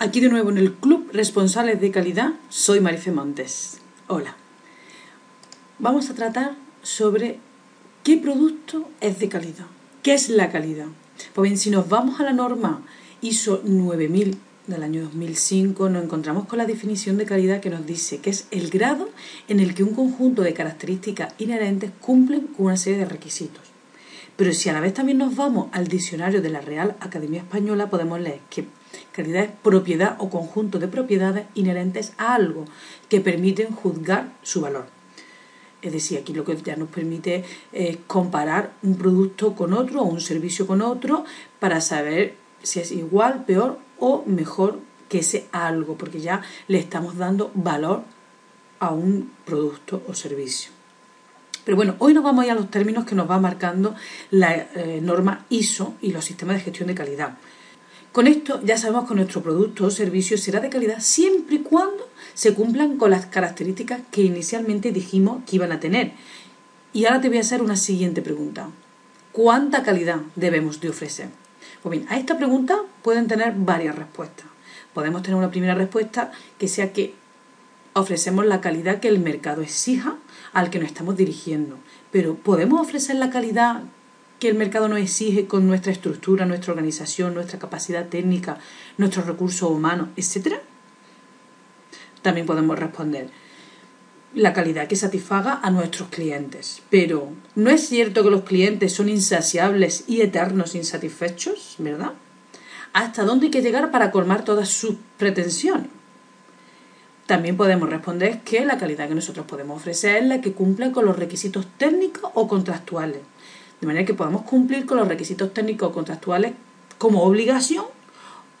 Aquí de nuevo en el Club Responsables de Calidad, soy Marife Montes. Hola. Vamos a tratar sobre qué producto es de calidad. ¿Qué es la calidad? Pues bien, si nos vamos a la norma ISO 9000 del año 2005, nos encontramos con la definición de calidad que nos dice que es el grado en el que un conjunto de características inherentes cumplen con una serie de requisitos. Pero si a la vez también nos vamos al diccionario de la Real Academia Española, podemos leer que calidad es propiedad o conjunto de propiedades inherentes a algo que permiten juzgar su valor. Es decir, aquí lo que ya nos permite es comparar un producto con otro o un servicio con otro para saber si es igual, peor o mejor que ese algo, porque ya le estamos dando valor a un producto o servicio. Pero bueno, hoy nos vamos a ir a los términos que nos va marcando la eh, norma ISO y los sistemas de gestión de calidad. Con esto ya sabemos que nuestro producto o servicio será de calidad siempre y cuando se cumplan con las características que inicialmente dijimos que iban a tener. Y ahora te voy a hacer una siguiente pregunta. ¿Cuánta calidad debemos de ofrecer? Pues bien, a esta pregunta pueden tener varias respuestas. Podemos tener una primera respuesta que sea que ofrecemos la calidad que el mercado exija al que nos estamos dirigiendo. Pero ¿podemos ofrecer la calidad que el mercado nos exige con nuestra estructura, nuestra organización, nuestra capacidad técnica, nuestros recursos humanos, etcétera? También podemos responder la calidad que satisfaga a nuestros clientes. Pero ¿no es cierto que los clientes son insaciables y eternos insatisfechos, verdad? ¿Hasta dónde hay que llegar para colmar todas sus pretensiones? También podemos responder que la calidad que nosotros podemos ofrecer es la que cumple con los requisitos técnicos o contractuales. De manera que podamos cumplir con los requisitos técnicos contractuales como obligación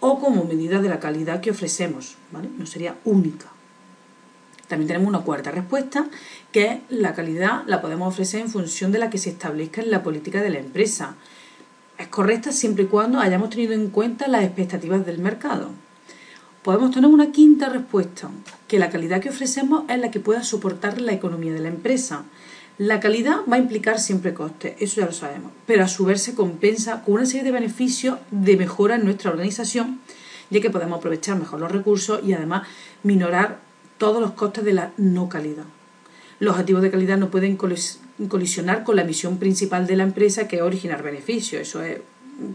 o como medida de la calidad que ofrecemos. ¿vale? No sería única. También tenemos una cuarta respuesta, que es la calidad la podemos ofrecer en función de la que se establezca en la política de la empresa. Es correcta siempre y cuando hayamos tenido en cuenta las expectativas del mercado podemos tener una quinta respuesta, que la calidad que ofrecemos es la que pueda soportar la economía de la empresa. La calidad va a implicar siempre costes, eso ya lo sabemos, pero a su vez se compensa con una serie de beneficios de mejora en nuestra organización, ya que podemos aprovechar mejor los recursos y además minorar todos los costes de la no calidad. Los objetivos de calidad no pueden colisionar con la misión principal de la empresa, que es originar beneficios, eso es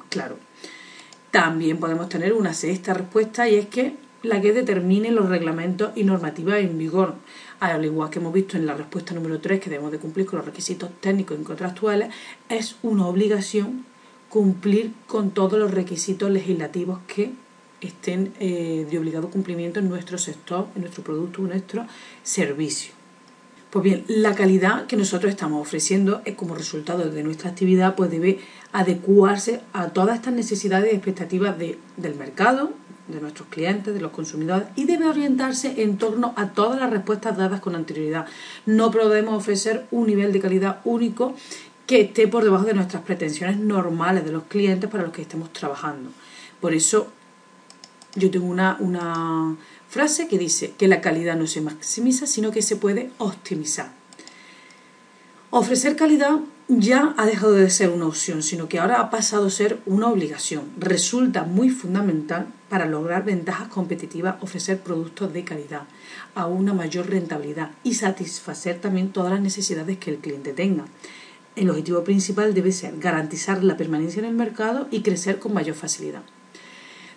claro. También podemos tener una sexta respuesta y es que la que determine los reglamentos y normativas en vigor, al igual que hemos visto en la respuesta número 3 que debemos de cumplir con los requisitos técnicos y contractuales, es una obligación cumplir con todos los requisitos legislativos que estén eh, de obligado cumplimiento en nuestro sector, en nuestro producto, en nuestro servicio. Pues bien, la calidad que nosotros estamos ofreciendo es como resultado de nuestra actividad, pues debe adecuarse a todas estas necesidades y expectativas del mercado, de nuestros clientes, de los consumidores y debe orientarse en torno a todas las respuestas dadas con anterioridad. No podemos ofrecer un nivel de calidad único que esté por debajo de nuestras pretensiones normales de los clientes para los que estemos trabajando. Por eso yo tengo una, una frase que dice que la calidad no se maximiza, sino que se puede optimizar. Ofrecer calidad ya ha dejado de ser una opción, sino que ahora ha pasado a ser una obligación. Resulta muy fundamental para lograr ventajas competitivas ofrecer productos de calidad a una mayor rentabilidad y satisfacer también todas las necesidades que el cliente tenga. El objetivo principal debe ser garantizar la permanencia en el mercado y crecer con mayor facilidad.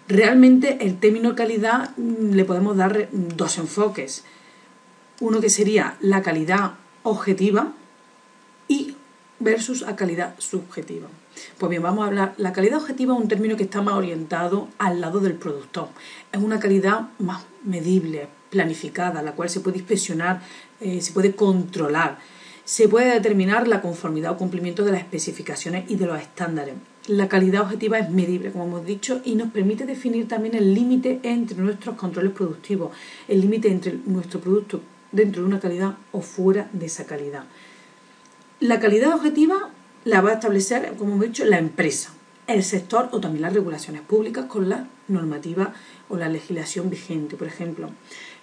Realmente el término calidad mm, le podemos dar dos enfoques. Uno que sería la calidad objetiva y versus a calidad subjetiva. Pues bien, vamos a hablar. La calidad objetiva es un término que está más orientado al lado del productor. Es una calidad más medible, planificada, la cual se puede inspeccionar, eh, se puede controlar Se puede determinar la conformidad o cumplimiento de las especificaciones y de los estándares. La calidad objetiva es medible, como hemos dicho, y nos permite definir también el límite entre nuestros controles productivos, el límite entre nuestro producto dentro de una calidad o fuera de esa calidad. La calidad objetiva la va a establecer, como hemos dicho, la empresa, el sector o también las regulaciones públicas con la normativa o la legislación vigente. Por ejemplo,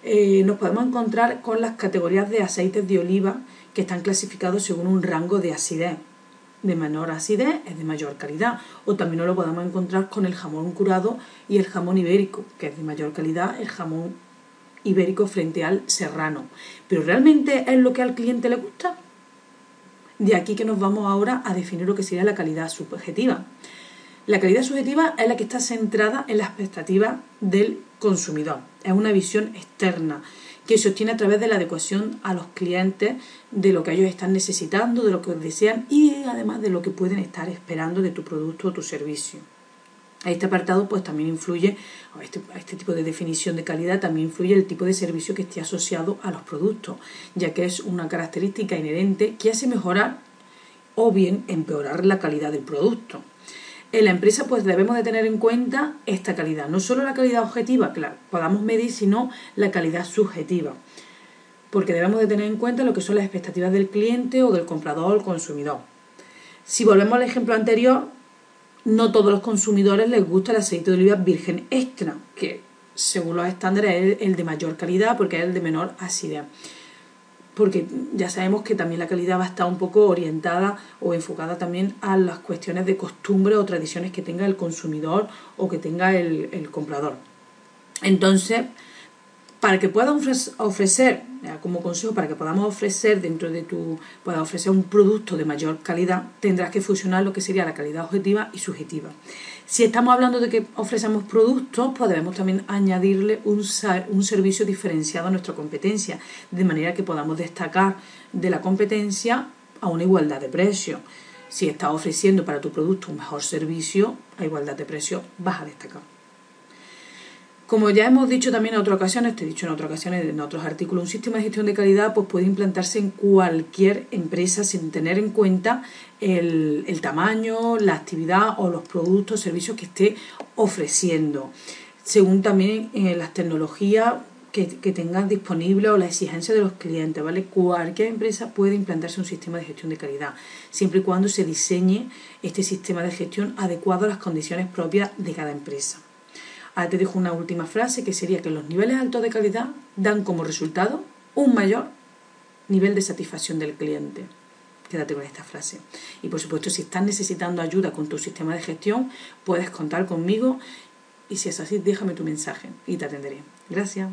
eh, nos podemos encontrar con las categorías de aceites de oliva que están clasificados según un rango de acidez. De menor acidez es de mayor calidad. O también nos lo podemos encontrar con el jamón curado y el jamón ibérico, que es de mayor calidad el jamón ibérico frente al serrano. Pero ¿realmente es lo que al cliente le gusta? De aquí que nos vamos ahora a definir lo que sería la calidad subjetiva. La calidad subjetiva es la que está centrada en la expectativa del consumidor. Es una visión externa que se obtiene a través de la adecuación a los clientes de lo que ellos están necesitando, de lo que desean y además de lo que pueden estar esperando de tu producto o tu servicio. Este apartado pues también influye, a este, este, tipo de definición de calidad también influye el tipo de servicio que esté asociado a los productos, ya que es una característica inherente que hace mejorar o bien empeorar la calidad del producto en la empresa pues debemos de tener en cuenta esta calidad, no solo la calidad objetiva que la podamos medir, sino la calidad subjetiva, porque debemos de tener en cuenta lo que son las expectativas del cliente o del comprador o el consumidor. Si volvemos al ejemplo anterior, no todos los consumidores les gusta el aceite de oliva virgen extra, que según los estándares es el de mayor calidad porque es el de menor acidez porque ya sabemos que también la calidad va a estar un poco orientada o enfocada también a las cuestiones de costumbre o tradiciones que tenga el consumidor o que tenga el, comprador. Entonces, para que puedas ofrecer, como consejo, para que podamos ofrecer dentro de tu, puedas ofrecer un producto de mayor calidad, tendrás que fusionar lo que sería la calidad objetiva y subjetiva. Si estamos hablando de que ofrecemos productos, podemos también añadirle un, un servicio diferenciado a nuestra competencia, de manera que podamos destacar de la competencia a una igualdad de precio. Si estás ofreciendo para tu producto un mejor servicio, a igualdad de precio vas a destacar. Como ya hemos dicho también en otras ocasiones, te he dicho en otras ocasiones, en otros artículos, un sistema de gestión de calidad pues puede implantarse en cualquier empresa sin tener en cuenta el, tamaño, la actividad o los productos o servicios que esté ofreciendo, según también eh, las tecnologías que, que tengan disponible o la exigencia de los clientes, ¿vale? Cualquier empresa puede implantarse un sistema de gestión de calidad, siempre y cuando se diseñe este sistema de gestión adecuado a las condiciones propias de cada empresa. Ahora te dejo una última frase que sería que los niveles altos de calidad dan como resultado un mayor nivel de satisfacción del cliente. Quédate con esta frase. Y por supuesto, si estás necesitando ayuda con tu sistema de gestión, puedes contar conmigo y si es así, déjame tu mensaje y te atenderé. Gracias.